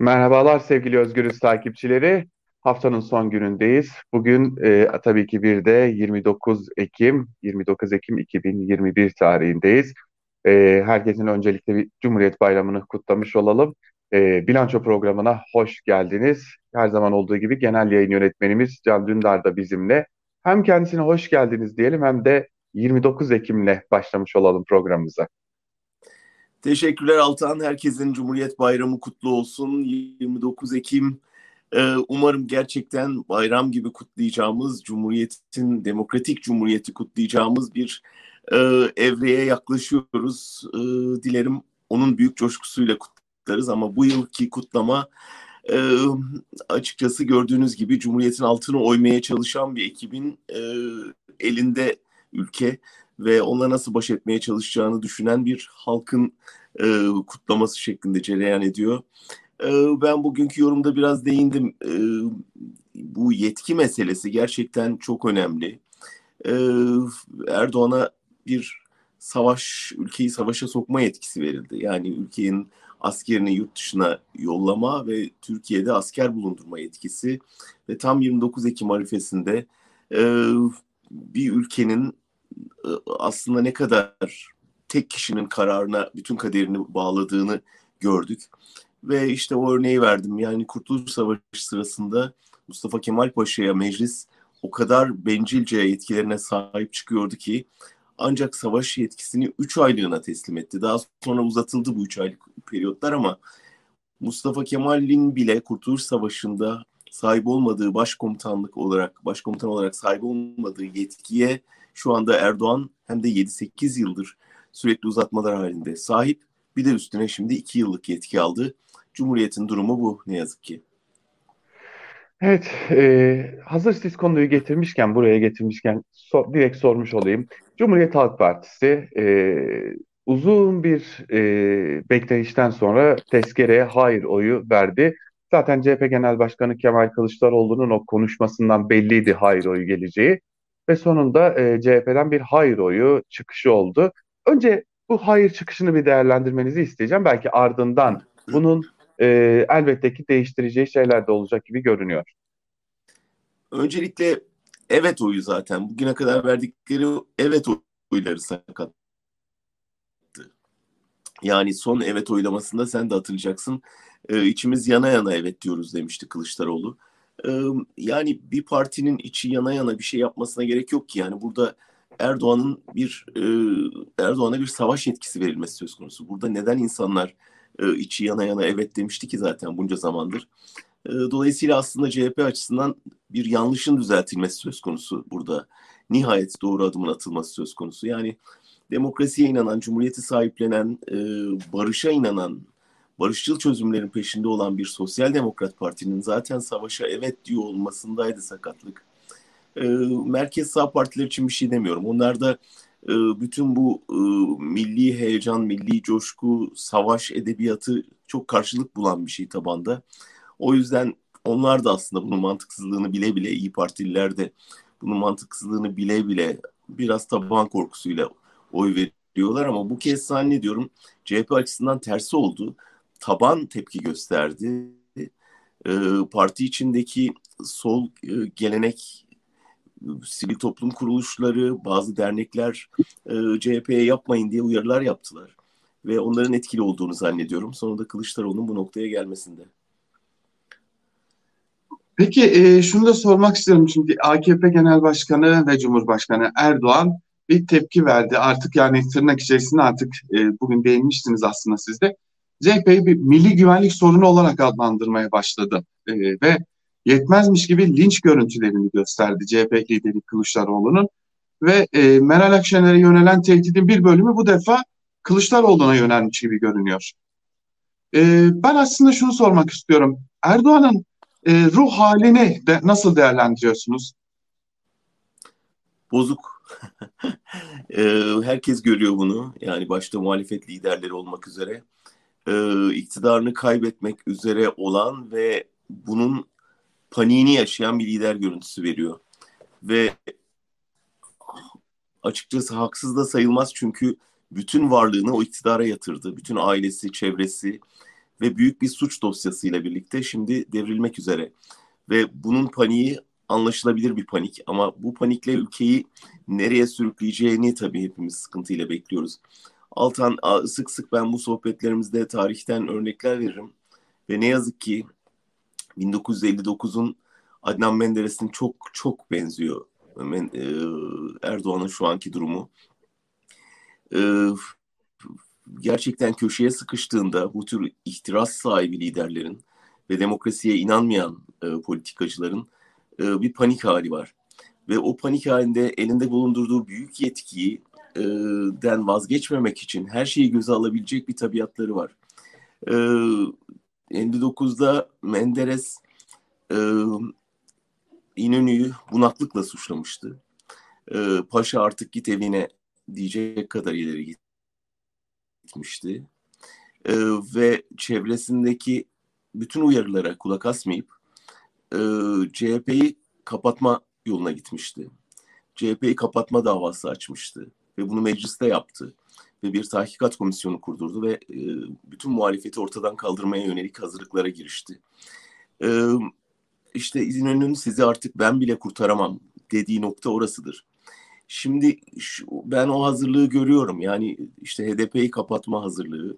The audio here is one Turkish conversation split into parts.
Merhabalar sevgili Özgürüz takipçileri. Haftanın son günündeyiz. Bugün e, tabii ki bir de 29 Ekim, 29 Ekim 2021 tarihindeyiz. E, herkesin öncelikle bir Cumhuriyet Bayramı'nı kutlamış olalım. E, bilanço programına hoş geldiniz. Her zaman olduğu gibi genel yayın yönetmenimiz Can Dündar da bizimle. Hem kendisine hoş geldiniz diyelim hem de 29 Ekim'le başlamış olalım programımıza. Teşekkürler Altan. Herkesin Cumhuriyet Bayramı kutlu olsun. 29 Ekim e, umarım gerçekten bayram gibi kutlayacağımız, Cumhuriyet'in, demokratik Cumhuriyeti kutlayacağımız bir e, evreye yaklaşıyoruz. E, dilerim onun büyük coşkusuyla kutlarız ama bu yılki kutlama açıkçası gördüğünüz gibi Cumhuriyet'in altını oymaya çalışan bir ekibin elinde ülke ve onunla nasıl baş etmeye çalışacağını düşünen bir halkın e, kutlaması şeklinde cereyan ediyor. E, ben bugünkü yorumda biraz değindim. E, bu yetki meselesi gerçekten çok önemli. E, Erdoğan'a bir savaş, ülkeyi savaşa sokma yetkisi verildi. Yani ülkenin askerini yurt dışına yollama ve Türkiye'de asker bulundurma yetkisi ve tam 29 Ekim arifesinde e, bir ülkenin aslında ne kadar tek kişinin kararına bütün kaderini bağladığını gördük. Ve işte o örneği verdim. Yani Kurtuluş Savaşı sırasında Mustafa Kemal Paşa'ya meclis o kadar bencilce yetkilerine sahip çıkıyordu ki ancak savaş yetkisini 3 aylığına teslim etti. Daha sonra uzatıldı bu 3 aylık periyotlar ama Mustafa Kemal'in bile Kurtuluş Savaşı'nda sahip olmadığı başkomutanlık olarak, başkomutan olarak sahip olmadığı yetkiye şu anda Erdoğan hem de 7-8 yıldır sürekli uzatmalar halinde sahip. Bir de üstüne şimdi 2 yıllık yetki aldı. Cumhuriyet'in durumu bu ne yazık ki. Evet, e, hazır siz konuyu getirmişken, buraya getirmişken so, direkt sormuş olayım. Cumhuriyet Halk Partisi e, uzun bir e, bekleyişten sonra tezkereye hayır oyu verdi. Zaten CHP Genel Başkanı Kemal Kılıçdaroğlu'nun o konuşmasından belliydi hayır oyu geleceği. Ve sonunda e, CHP'den bir hayır oyu çıkışı oldu. Önce bu hayır çıkışını bir değerlendirmenizi isteyeceğim. Belki ardından bunun e, elbette ki değiştireceği şeyler de olacak gibi görünüyor. Öncelikle evet oyu zaten. Bugüne kadar verdikleri evet oyları sakattı. Yani son evet oylamasında sen de hatırlayacaksın. Ee, içimiz yana yana evet diyoruz demişti Kılıçdaroğlu. Yani bir partinin içi yana yana bir şey yapmasına gerek yok ki. Yani burada Erdoğan'ın bir Erdoğan'a bir savaş etkisi verilmesi söz konusu. Burada neden insanlar içi yana yana evet demişti ki zaten bunca zamandır. Dolayısıyla aslında CHP açısından bir yanlışın düzeltilmesi söz konusu burada. Nihayet doğru adımın atılması söz konusu. Yani demokrasiye inanan, cumhuriyeti sahiplenen, barışa inanan, barışçıl çözümlerin peşinde olan bir sosyal demokrat partinin zaten savaşa evet diyor olmasındaydı sakatlık e, merkez sağ partiler için bir şey demiyorum. Onlar da e, bütün bu e, milli heyecan, milli coşku, savaş edebiyatı çok karşılık bulan bir şey tabanda. O yüzden onlar da aslında bunun mantıksızlığını bile bile iyi Partililer de bunun mantıksızlığını bile bile biraz taban korkusuyla oy veriyorlar ama bu kez zannediyorum CHP açısından tersi oldu. Taban tepki gösterdi. E, parti içindeki sol e, gelenek sivil toplum kuruluşları, bazı dernekler e, CHP'ye yapmayın diye uyarılar yaptılar. Ve onların etkili olduğunu zannediyorum. Sonunda Kılıçdaroğlu'nun bu noktaya gelmesinde. Peki e, şunu da sormak istiyorum çünkü AKP Genel Başkanı ve Cumhurbaşkanı Erdoğan bir tepki verdi. Artık yani tırnak içerisinde artık e, bugün değinmiştiniz aslında siz de. CHP'yi bir milli güvenlik sorunu olarak adlandırmaya başladı. E, ve yetmezmiş gibi linç görüntülerini gösterdi CHP lideri Kılıçdaroğlu'nun ve e, Meral Akşener'e yönelen tehdidin bir bölümü bu defa Kılıçdaroğlu'na yönelmiş gibi görünüyor. E, ben aslında şunu sormak istiyorum. Erdoğan'ın e, ruh halini de nasıl değerlendiriyorsunuz? Bozuk. e, herkes görüyor bunu. Yani başta muhalefet liderleri olmak üzere. E, iktidarını kaybetmek üzere olan ve bunun paniğini yaşayan bir lider görüntüsü veriyor. Ve açıkçası haksız da sayılmaz çünkü bütün varlığını o iktidara yatırdı. Bütün ailesi, çevresi ve büyük bir suç dosyasıyla birlikte şimdi devrilmek üzere. Ve bunun paniği anlaşılabilir bir panik ama bu panikle ülkeyi nereye sürükleyeceğini tabii hepimiz sıkıntıyla bekliyoruz. Altan sık sık ben bu sohbetlerimizde tarihten örnekler veririm ve ne yazık ki 1959'un Adnan Menderes'in çok çok benziyor e, Erdoğan'ın şu anki durumu. E, gerçekten köşeye sıkıştığında bu tür ihtiras sahibi liderlerin ve demokrasiye inanmayan e, politikacıların bir panik hali var. Ve o panik halinde elinde bulundurduğu büyük yetkiyi den vazgeçmemek için her şeyi göze alabilecek bir tabiatları var. 59'da Menderes İnönü'yü bunaklıkla suçlamıştı. Ee, Paşa artık git evine diyecek kadar ileri gitmişti. Ee, ve çevresindeki bütün uyarılara kulak asmayıp e, CHP'yi kapatma yoluna gitmişti. CHP'yi kapatma davası açmıştı ve bunu mecliste yaptı ve bir tahkikat komisyonu kurdurdu ve e, bütün muhalefeti ortadan kaldırmaya yönelik hazırlıklara girişti. E, işte İnönü'nün sizi artık ben bile kurtaramam dediği nokta orasıdır. Şimdi şu, ben o hazırlığı görüyorum. Yani işte HDP'yi kapatma hazırlığı,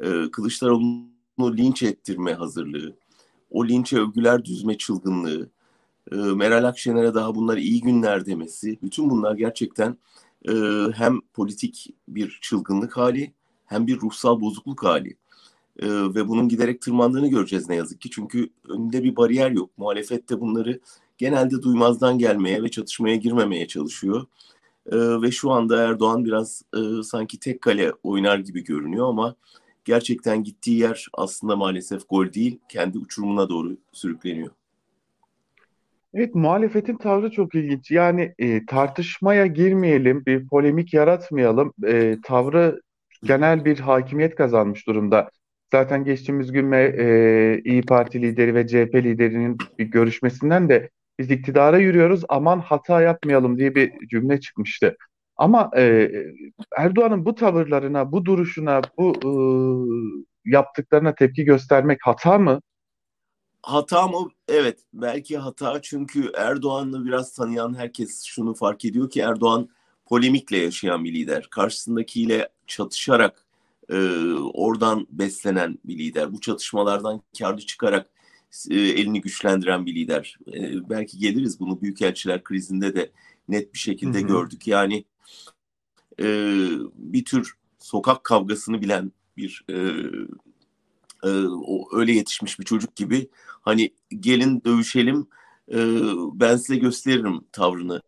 e, Kılıçdaroğlu'nu linç ettirme hazırlığı, o linçe övgüler düzme çılgınlığı, e, Meral Akşener'e daha bunlar iyi günler demesi, bütün bunlar gerçekten e, hem politik bir çılgınlık hali hem bir ruhsal bozukluk hali. E, ve bunun giderek tırmandığını göreceğiz ne yazık ki. Çünkü önünde bir bariyer yok. Muhalefet de bunları genelde duymazdan gelmeye ve çatışmaya girmemeye çalışıyor. E, ve şu anda Erdoğan biraz e, sanki tek kale oynar gibi görünüyor ama gerçekten gittiği yer aslında maalesef gol değil, kendi uçurumuna doğru sürükleniyor. Evet, muhalefetin tavrı çok ilginç. Yani e, tartışmaya girmeyelim, bir polemik yaratmayalım. E, tavrı genel bir hakimiyet kazanmış durumda. Zaten geçtiğimiz gün e, İyi Parti lideri ve CHP liderinin bir görüşmesinden de biz iktidara yürüyoruz aman hata yapmayalım diye bir cümle çıkmıştı. Ama e, Erdoğan'ın bu tavırlarına, bu duruşuna, bu e, yaptıklarına tepki göstermek hata mı? Hata mı? Evet, belki hata çünkü Erdoğan'ı biraz tanıyan herkes şunu fark ediyor ki Erdoğan polemikle yaşayan bir lider. Karşısındakiyle çatışarak e, oradan beslenen bir lider. Bu çatışmalardan karlı çıkarak e, elini güçlendiren bir lider. E, belki geliriz bunu büyükelçiler krizinde de net bir şekilde hı hı. gördük. Yani e, bir tür sokak kavgasını bilen bir e, e, öyle yetişmiş bir çocuk gibi hani gelin dövüşelim e, ben size gösteririm tavrını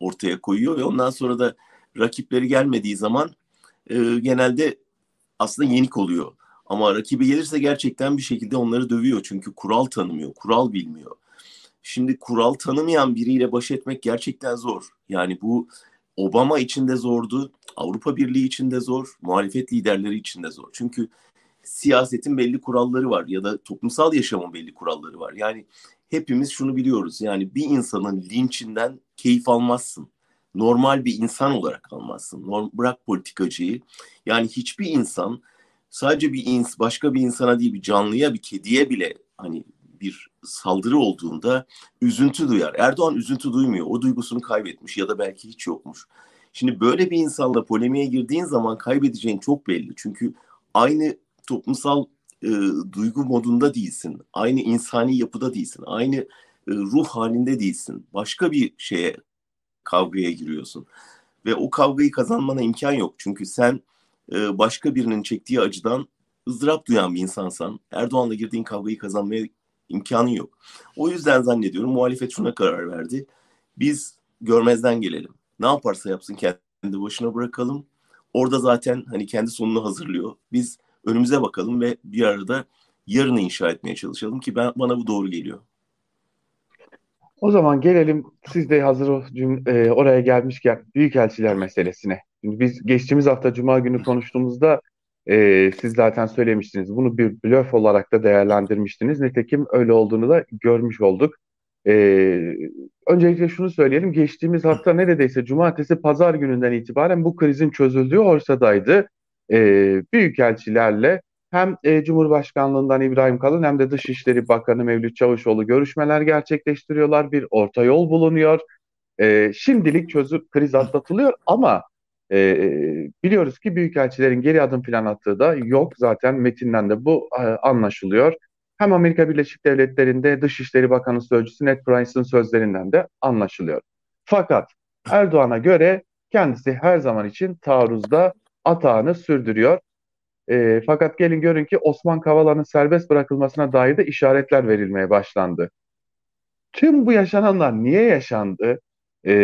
ortaya koyuyor ve ondan sonra da rakipleri gelmediği zaman e, genelde aslında yenik oluyor. Ama rakibi gelirse gerçekten bir şekilde onları dövüyor. Çünkü kural tanımıyor, kural bilmiyor. Şimdi kural tanımayan biriyle baş etmek gerçekten zor. Yani bu Obama için de zordu, Avrupa Birliği için de zor, muhalefet liderleri için de zor. Çünkü siyasetin belli kuralları var ya da toplumsal yaşamın belli kuralları var. Yani hepimiz şunu biliyoruz. Yani bir insanın linçinden keyif almazsın normal bir insan olarak almazsın. Norm, bırak politikacıyı. Yani hiçbir insan sadece bir ins başka bir insana değil bir canlıya bir kediye bile hani bir saldırı olduğunda üzüntü duyar. Erdoğan üzüntü duymuyor. O duygusunu kaybetmiş ya da belki hiç yokmuş. Şimdi böyle bir insanla polemiğe girdiğin zaman kaybedeceğin çok belli. Çünkü aynı toplumsal e, duygu modunda değilsin. Aynı insani yapıda değilsin. Aynı e, ruh halinde değilsin. Başka bir şeye kavgaya giriyorsun. Ve o kavgayı kazanmana imkan yok. Çünkü sen e, başka birinin çektiği acıdan ızdırap duyan bir insansan Erdoğan'la girdiğin kavgayı kazanmaya imkanın yok. O yüzden zannediyorum muhalefet şuna karar verdi. Biz görmezden gelelim. Ne yaparsa yapsın kendi başına bırakalım. Orada zaten hani kendi sonunu hazırlıyor. Biz önümüze bakalım ve bir arada yarını inşa etmeye çalışalım ki ben bana bu doğru geliyor. O zaman gelelim siz de hazır o e, oraya gelmişken büyükelçiler meselesine. Şimdi biz geçtiğimiz hafta Cuma günü konuştuğumuzda e, siz zaten söylemiştiniz. Bunu bir blöf olarak da değerlendirmiştiniz. Nitekim öyle olduğunu da görmüş olduk. E, öncelikle şunu söyleyelim. Geçtiğimiz hafta neredeyse cumartesi pazar gününden itibaren bu krizin çözüldüğü ortadaydı. E, büyükelçilerle hem e, Cumhurbaşkanlığından İbrahim Kalın hem de Dışişleri Bakanı Mevlüt Çavuşoğlu görüşmeler gerçekleştiriyorlar. Bir orta yol bulunuyor. E, şimdilik çözüm kriz atlatılıyor ama e, biliyoruz ki büyükelçilerin geri adım plan attığı da yok. Zaten metinden de bu e, anlaşılıyor. Hem Amerika Birleşik Devletleri'nde Dışişleri Bakanı Sözcüsü Ned Price'ın sözlerinden de anlaşılıyor. Fakat Erdoğan'a göre kendisi her zaman için taarruzda atağını sürdürüyor. E, fakat gelin görün ki Osman Kavala'nın serbest bırakılmasına dair de işaretler verilmeye başlandı. Tüm bu yaşananlar niye yaşandı? E,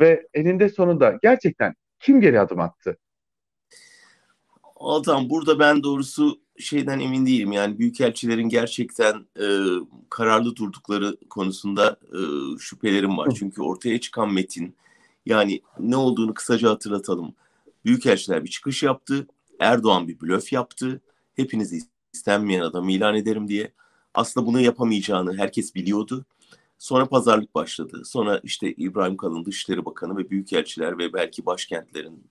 ve eninde sonunda gerçekten kim geri adım attı? Altan burada ben doğrusu şeyden emin değilim. Yani büyükelçilerin gerçekten e, kararlı durdukları konusunda e, şüphelerim var. Çünkü ortaya çıkan metin yani ne olduğunu kısaca hatırlatalım. Büyükelçiler bir çıkış yaptı. Erdoğan bir blöf yaptı. Hepinizi istenmeyen adamı ilan ederim diye. Aslında bunu yapamayacağını herkes biliyordu. Sonra pazarlık başladı. Sonra işte İbrahim Kalın Dışişleri Bakanı ve büyükelçiler ve belki başkentlerin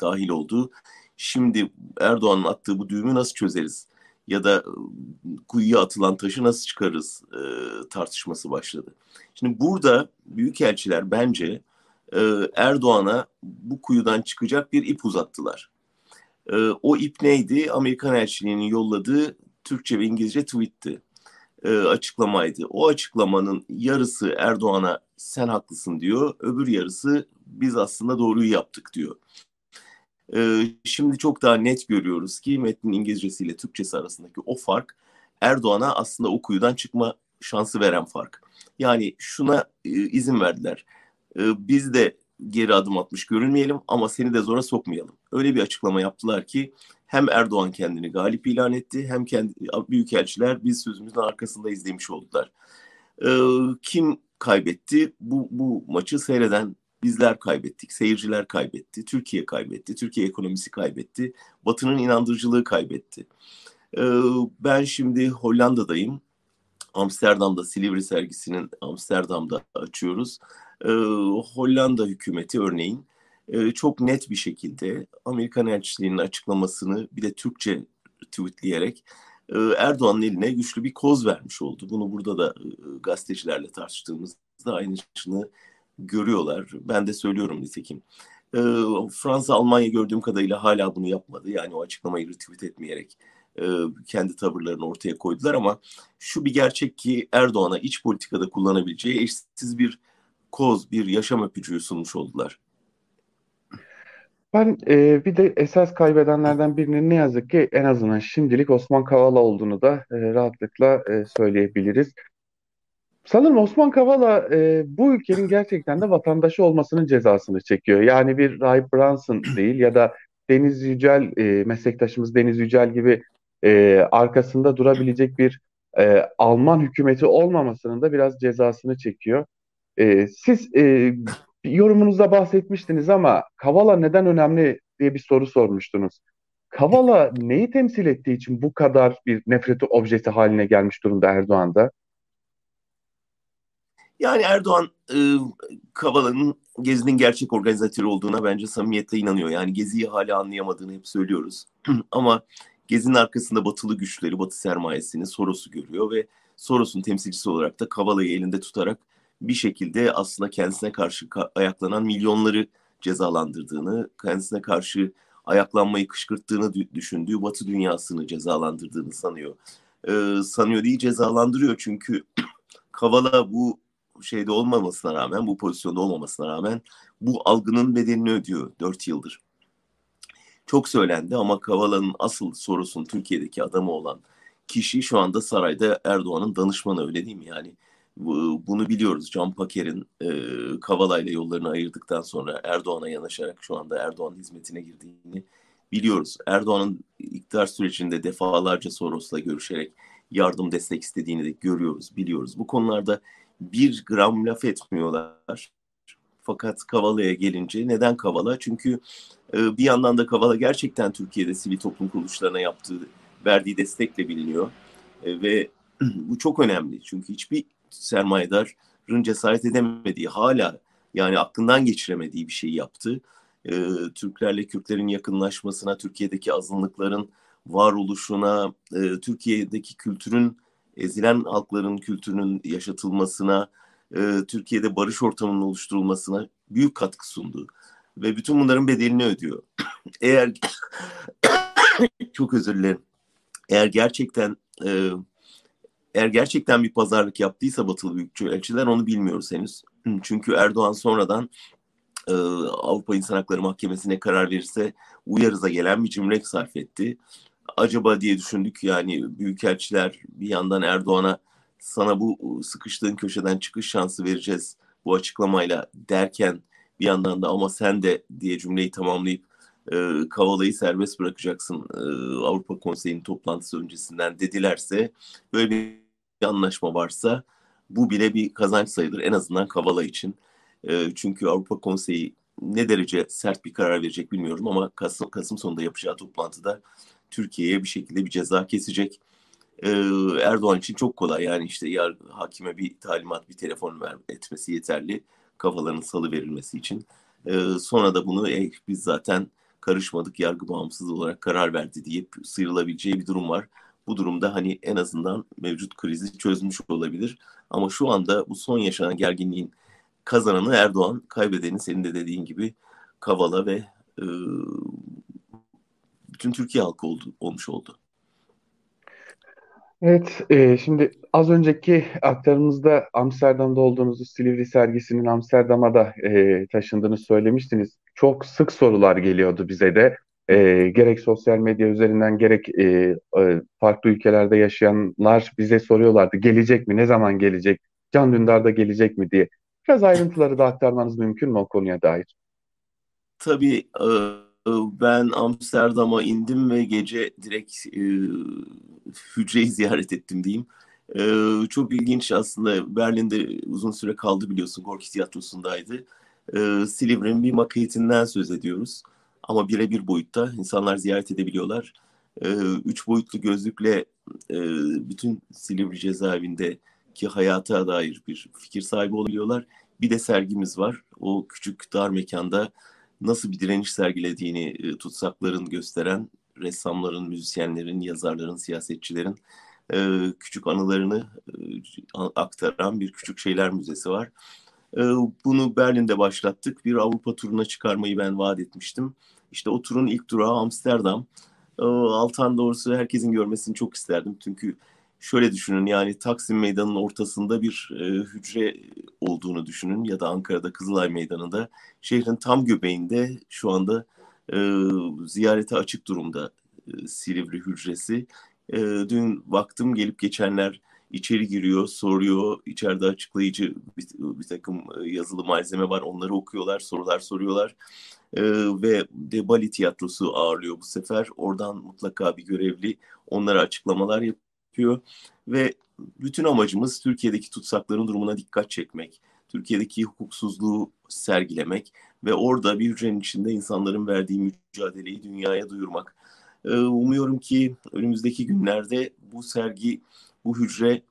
dahil olduğu şimdi Erdoğan'ın attığı bu düğümü nasıl çözeriz? Ya da ıı, kuyuya atılan taşı nasıl çıkarırız e, tartışması başladı. Şimdi burada büyükelçiler bence e, Erdoğan'a bu kuyudan çıkacak bir ip uzattılar. E, o ip neydi? Amerikan elçiliğinin yolladığı Türkçe ve İngilizce tweetti e, açıklamaydı. O açıklamanın yarısı Erdoğan'a sen haklısın diyor, öbür yarısı biz aslında doğruyu yaptık diyor. Şimdi çok daha net görüyoruz ki metnin İngilizcesiyle Türkçesi arasındaki o fark Erdoğan'a aslında o kuyudan çıkma şansı veren fark. Yani şuna izin verdiler. E, biz de geri adım atmış görünmeyelim ama seni de zora sokmayalım. Öyle bir açıklama yaptılar ki hem Erdoğan kendini galip ilan etti hem kendi büyükelçiler biz sözümüzün arkasındayız demiş oldular. Ee, kim kaybetti? Bu, bu maçı seyreden bizler kaybettik, seyirciler kaybetti, Türkiye kaybetti, Türkiye ekonomisi kaybetti, Batı'nın inandırıcılığı kaybetti. Ee, ben şimdi Hollanda'dayım. Amsterdam'da Silivri sergisinin Amsterdam'da açıyoruz. Ee, Hollanda hükümeti örneğin e, çok net bir şekilde Amerikan elçiliğinin açıklamasını bir de Türkçe tweetleyerek e, Erdoğan'ın eline güçlü bir koz vermiş oldu. Bunu burada da e, gazetecilerle tartıştığımızda aynısını görüyorlar. Ben de söylüyorum nitekim. E, Fransa, Almanya gördüğüm kadarıyla hala bunu yapmadı. Yani o açıklamayı retweet etmeyerek e, kendi tavırlarını ortaya koydular ama şu bir gerçek ki Erdoğan'a iç politikada kullanabileceği eşsiz bir koz, bir yaşam öpücüğü sunmuş oldular. Ben e, bir de esas kaybedenlerden birinin ne yazık ki en azından şimdilik Osman Kavala olduğunu da e, rahatlıkla e, söyleyebiliriz. Sanırım Osman Kavala e, bu ülkenin gerçekten de vatandaşı olmasının cezasını çekiyor. Yani bir Rahip Brunson değil ya da Deniz Yücel, e, meslektaşımız Deniz Yücel gibi e, arkasında durabilecek bir e, Alman hükümeti olmamasının da biraz cezasını çekiyor. E, siz e, yorumunuzda bahsetmiştiniz ama Kavala neden önemli diye bir soru sormuştunuz. Kavala neyi temsil ettiği için bu kadar bir nefreti objesi haline gelmiş durumda Erdoğan'da? Yani Erdoğan e, Kavala'nın Gezi'nin gerçek organizatörü olduğuna bence samimiyetle inanıyor. Yani Gezi'yi hala anlayamadığını hep söylüyoruz. Ama Gezi'nin arkasında batılı güçleri, batı sermayesini, Soros'u görüyor ve Soros'un temsilcisi olarak da Kavala'yı elinde tutarak bir şekilde aslında kendisine karşı ayaklanan milyonları cezalandırdığını, kendisine karşı ayaklanmayı kışkırttığını düşündüğü Batı dünyasını cezalandırdığını sanıyor. Ee, sanıyor değil cezalandırıyor çünkü Kavala bu şeyde olmamasına rağmen, bu pozisyonda olmamasına rağmen bu algının bedelini ödüyor dört yıldır. Çok söylendi ama Kavala'nın asıl sorusun Türkiye'deki adamı olan kişi şu anda sarayda Erdoğan'ın danışmanı öyle değil mi? Yani bunu biliyoruz. Can Paker'in e, Kavala ile yollarını ayırdıktan sonra Erdoğan'a yanaşarak şu anda Erdoğan'ın hizmetine girdiğini biliyoruz. Erdoğan'ın iktidar sürecinde defalarca Soros'la görüşerek yardım destek istediğini de görüyoruz, biliyoruz. Bu konularda bir gram laf etmiyorlar. Fakat Kavala'ya gelince neden Kavala? Çünkü e, bir yandan da Kavala gerçekten Türkiye'de sivil toplum kuruluşlarına yaptığı, verdiği destekle biliniyor. E, ve bu çok önemli. Çünkü hiçbir sermayedarın cesaret edemediği, hala yani aklından geçiremediği bir şey yaptı. E, Türklerle Kürtlerin yakınlaşmasına, Türkiye'deki azınlıkların varoluşuna, e, Türkiye'deki kültürün, ezilen halkların kültürünün yaşatılmasına, e, Türkiye'de barış ortamının oluşturulmasına büyük katkı sundu. Ve bütün bunların bedelini ödüyor. Eğer çok özür dilerim. Eğer gerçekten e, eğer gerçekten bir pazarlık yaptıysa batılı büyükçüler onu bilmiyoruz henüz. Çünkü Erdoğan sonradan e, Avrupa İnsan Hakları Mahkemesi'ne karar verirse uyarıza gelen bir cümle sarf etti. Acaba diye düşündük yani büyükelçiler bir yandan Erdoğan'a sana bu sıkıştığın köşeden çıkış şansı vereceğiz bu açıklamayla derken bir yandan da ama sen de diye cümleyi tamamlayıp e, Kavala'yı serbest bırakacaksın e, Avrupa Konseyi'nin toplantısı öncesinden dedilerse böyle bir anlaşma varsa bu bile bir kazanç sayılır en azından Kavala için. E, çünkü Avrupa Konseyi ne derece sert bir karar verecek bilmiyorum ama Kasım, Kasım sonunda yapacağı toplantıda Türkiye'ye bir şekilde bir ceza kesecek. Ee, Erdoğan için çok kolay yani işte ya hakime bir talimat, bir telefon ver, etmesi yeterli kafalarının salı verilmesi için. Ee, sonra da bunu e, biz zaten karışmadık, yargı bağımsız olarak karar verdi deyip sıyrılabileceği bir durum var. Bu durumda hani en azından mevcut krizi çözmüş olabilir. Ama şu anda bu son yaşanan gerginliğin kazananı Erdoğan, kaybedeni senin de dediğin gibi Kavala ve e, bütün Türkiye halkı oldu, olmuş oldu. Evet, e, şimdi az önceki aktarımızda Amsterdam'da olduğunuzu, Silivri sergisinin Amsterdam'a da e, taşındığını söylemiştiniz. Çok sık sorular geliyordu bize de. E, gerek sosyal medya üzerinden gerek e, e, farklı ülkelerde yaşayanlar bize soruyorlardı. Gelecek mi? Ne zaman gelecek? Can Dündar da gelecek mi diye. Biraz ayrıntıları da aktarmanız mümkün mü o konuya dair? Tabii e, ben Amsterdam'a indim ve gece direkt e, hücreyi ziyaret ettim diyeyim. E, çok ilginç aslında. Berlin'de uzun süre kaldı biliyorsun. Gorki Tiyatrosu'ndaydı. E, Silivri'nin bir maketinden söz ediyoruz. Ama birebir boyutta insanlar ziyaret edebiliyorlar. E, üç boyutlu gözlükle e, bütün Silivri cezaevindeki hayata dair bir fikir sahibi oluyorlar. Bir de sergimiz var. O küçük dar mekanda nasıl bir direniş sergilediğini e, tutsakların gösteren ressamların, müzisyenlerin, yazarların, siyasetçilerin e, küçük anılarını e, aktaran bir küçük şeyler müzesi var. E, bunu Berlin'de başlattık. Bir Avrupa turuna çıkarmayı ben vaat etmiştim. İşte o turun ilk durağı Amsterdam. E, Altan doğrusu herkesin görmesini çok isterdim. Çünkü şöyle düşünün yani Taksim Meydanı'nın ortasında bir e, hücre olduğunu düşünün ya da Ankara'da Kızılay Meydanı'nda şehrin tam göbeğinde şu anda e, ziyarete açık durumda e, Silivri hücresi. E, dün baktım gelip geçenler içeri giriyor, soruyor. İçeride açıklayıcı bir, bir takım e, yazılı malzeme var. Onları okuyorlar, sorular soruyorlar. E, ve de Bali Tiyatrosu ağırlıyor bu sefer. Oradan mutlaka bir görevli onlara açıklamalar yapıyor ve bütün amacımız Türkiye'deki tutsakların durumuna dikkat çekmek, Türkiye'deki hukuksuzluğu sergilemek ve orada bir hücrenin içinde insanların verdiği mücadeleyi dünyaya duyurmak. Ee, umuyorum ki önümüzdeki günlerde bu sergi, bu hücre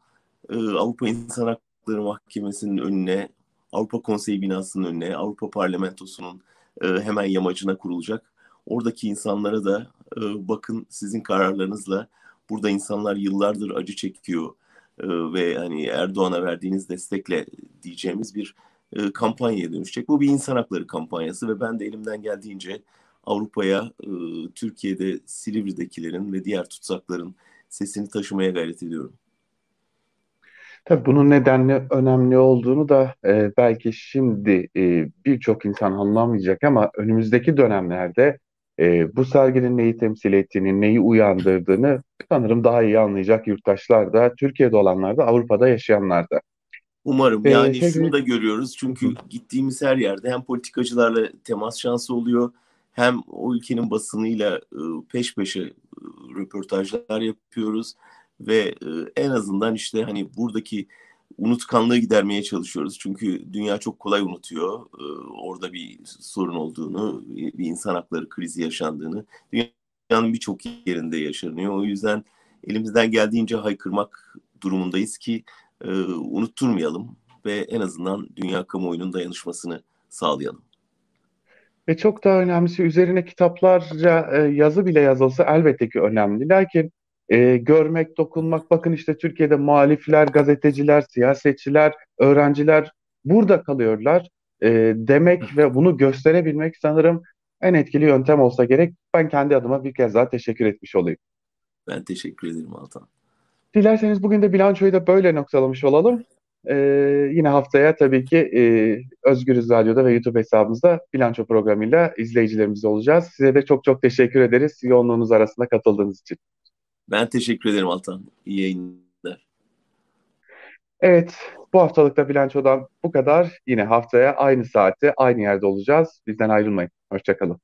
e, Avrupa İnsan Hakları Mahkemesi'nin önüne, Avrupa Konseyi binasının önüne, Avrupa Parlamentosu'nun e, hemen yamacına kurulacak. Oradaki insanlara da e, bakın sizin kararlarınızla Burada insanlar yıllardır acı çekiyor e, ve hani Erdoğan'a verdiğiniz destekle diyeceğimiz bir e, kampanyaya dönüşecek. Bu bir insan hakları kampanyası ve ben de elimden geldiğince Avrupa'ya, e, Türkiye'de Silivri'dekilerin ve diğer tutsakların sesini taşımaya gayret ediyorum. Tabii bunun nedenli önemli olduğunu da e, belki şimdi e, birçok insan anlamayacak ama önümüzdeki dönemlerde e, bu serginin neyi temsil ettiğini, neyi uyandırdığını sanırım daha iyi anlayacak yurttaşlar da, Türkiye'de olanlar da, Avrupa'da yaşayanlar da. Umarım. Yani ee, şunu da görüyoruz. Çünkü gittiğimiz her yerde hem politikacılarla temas şansı oluyor, hem o ülkenin basınıyla ıı, peş peşe röportajlar yapıyoruz ve ıı, en azından işte hani buradaki unutkanlığı gidermeye çalışıyoruz. Çünkü dünya çok kolay unutuyor. Ee, orada bir sorun olduğunu, bir insan hakları krizi yaşandığını. Dünyanın birçok yerinde yaşanıyor. O yüzden elimizden geldiğince haykırmak durumundayız ki e, unutturmayalım ve en azından dünya kamuoyunun dayanışmasını sağlayalım. Ve çok daha önemlisi üzerine kitaplarca e, yazı bile yazılsa elbette ki önemli. Lakin e, görmek, dokunmak, bakın işte Türkiye'de muhalifler, gazeteciler, siyasetçiler, öğrenciler burada kalıyorlar e, demek ve bunu gösterebilmek sanırım en etkili yöntem olsa gerek. Ben kendi adıma bir kez daha teşekkür etmiş olayım. Ben teşekkür ederim Altan. Dilerseniz bugün de bilançoyu da böyle noktalamış olalım. Ee, yine haftaya tabii ki e, Özgürüz Radyo'da ve YouTube hesabımızda bilanço programıyla izleyicilerimiz olacağız. Size de çok çok teşekkür ederiz yoğunluğunuz arasında katıldığınız için. Ben teşekkür ederim Altan. İyi yayınlar. Evet, bu haftalıkta bilançodan bu kadar. Yine haftaya aynı saatte aynı yerde olacağız. Bizden ayrılmayın. Hoşçakalın.